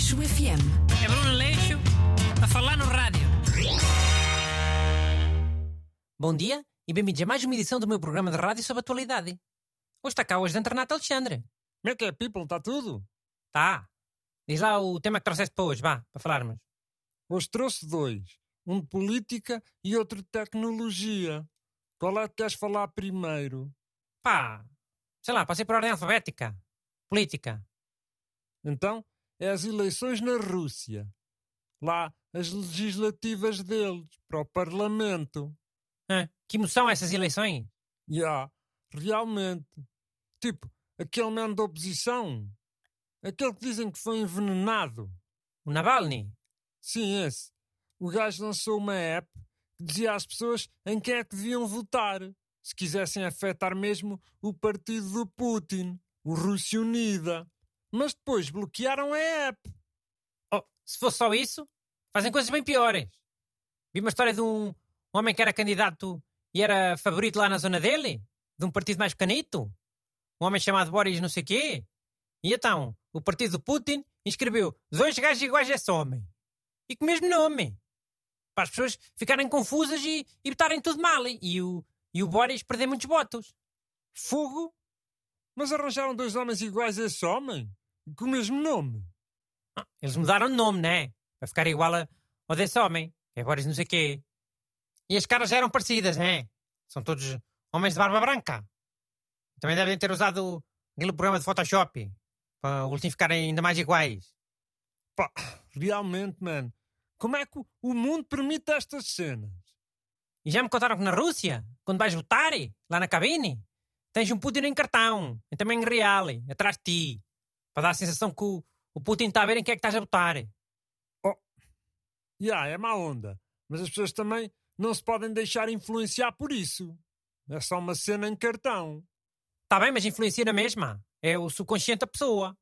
Aleixo FM. É Bruno Leixo a falar no rádio. Bom dia e bem-vindos a mais uma edição do meu programa de rádio sobre atualidade. Hoje está cá hoje de Renato Alexandre. Como é que é, people? Está tudo? Tá. Diz lá o tema que trouxeste para hoje, vá, para falarmos. Hoje trouxe dois. Um de política e outro de tecnologia. Qual é que queres falar primeiro? Pá, sei lá, passei por ordem alfabética. Política. Então, é as eleições na Rússia. Lá, as legislativas deles, para o Parlamento. Hã? que emoção essas eleições? Já, realmente. Tipo, aquele man da oposição. Aquele que dizem que foi envenenado. O Navalny? Sim, esse. O gajo lançou uma app que dizia às pessoas em quem é que deviam votar, se quisessem afetar mesmo o partido do Putin, o Rússia Unida. Mas depois bloquearam a app. Oh, se fosse só isso, fazem coisas bem piores. Vi uma história de um homem que era candidato e era favorito lá na zona dele, de um partido mais pequenito. Um homem chamado Boris não sei quê. E então, o partido do Putin inscreveu dois gajos iguais a esse homem. E com o mesmo nome. Para as pessoas ficarem confusas e, e botarem tudo mal. E o, e o Boris perder muitos votos. Fogo? Mas arranjaram dois homens iguais a esse homem? Com o mesmo nome? Ah, eles mudaram de nome, né? Para ficar igual a, ao desse homem. É Boris não sei quê. E as caras já eram parecidas, né? São todos homens de barba branca. Também devem ter usado aquele programa de Photoshop para os últimos ficarem ainda mais iguais. Pá, realmente, man. Como é que o mundo permite estas cenas? E já me contaram que na Rússia, quando vais votar, lá na cabine, tens um Putin em cartão, e também em real, atrás de ti, para dar a sensação que o, o Putin está a ver em que é que estás a votar. Oh, já, yeah, é má onda. Mas as pessoas também não se podem deixar influenciar por isso. É só uma cena em cartão. Está bem, mas influencia na mesma. É o subconsciente da pessoa.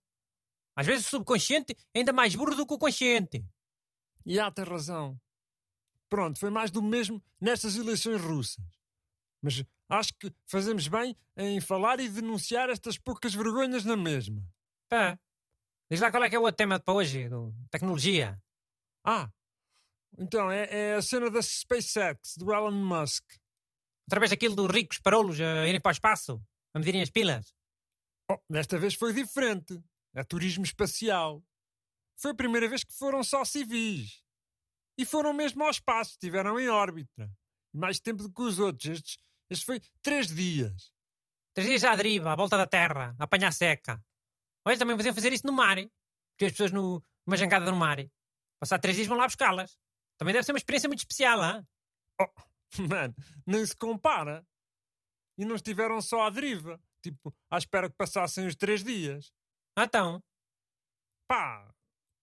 Às vezes o subconsciente é ainda mais burro do que o consciente. E há, tem razão. Pronto, foi mais do mesmo nestas eleições russas. Mas acho que fazemos bem em falar e denunciar estas poucas vergonhas na mesma. Pá, diz lá qual é que é o outro tema para hoje, do tecnologia. Ah, então é, é, a cena da SpaceX, do Elon Musk. Outra vez aquilo dos ricos parolos a irem para o espaço, a medirem as pilas. Oh, desta vez foi diferente. É turismo espacial. Foi a primeira vez que foram só civis. E foram mesmo ao espaço, estiveram em órbita. Mais tempo do que os outros. Estes, estes foi três dias. Três dias à deriva, à volta da Terra, a apanhar seca. Também podiam fazer isso no mar. Porque as pessoas no, numa jangada no mar. Passar três dias vão lá buscá-las. Também deve ser uma experiência muito especial, hein? Oh, mano, nem se compara. E não estiveram só à deriva. Tipo, à espera que passassem os três dias. Ah, então? Pá,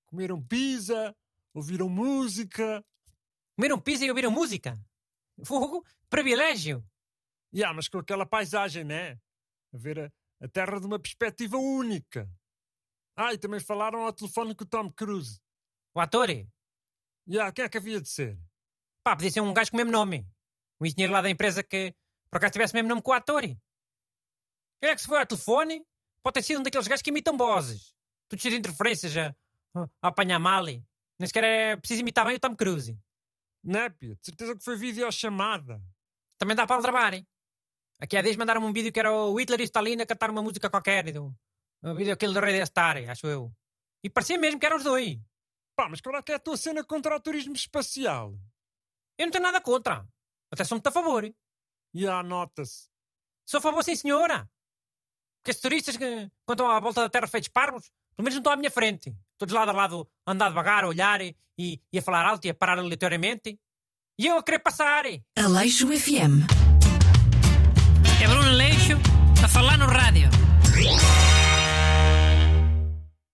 comeram pizza, ouviram música. Comeram pizza e ouviram música? Fogo, privilégio. Ya, yeah, mas com aquela paisagem, né? A ver a, a Terra de uma perspectiva única. Ah, e também falaram ao telefone com o Tom Cruise. O ator? Ya, yeah, quem é que havia de ser? Pá, podia ser um gajo com o mesmo nome. Um engenheiro lá da empresa que, por acaso, tivesse o mesmo nome que o ator. Quem é que se foi ao telefone? Pode ter sido um daqueles gajos que imitam vozes. Tudo cheio de interferências a, a apanhar mal. Nem sequer é preciso imitar bem o Tom Cruise. Népia, de certeza que foi videochamada. Também dá para aldrabar, hein? Aqui há dias mandaram-me um vídeo que era o Hitler e Stalin a cantar uma música qualquer. Um vídeo aquele do Rei da Star, acho eu. E parecia mesmo que eram os dois. Pá, mas qual é que é a tua cena contra o turismo espacial? Eu não tenho nada contra. Até sou muito a favor. E a nota-se. Sou a favor, sim, senhora. Porque esses turistas que, quando estão à volta da Terra feitos parvos, pelo menos não estão à minha frente. Todos lado a lado, a andar devagar, a olhar e, e a falar alto e a parar aleatoriamente. E eu a querer passar. Aleixo FM. Bruno Leixo a falar no rádio.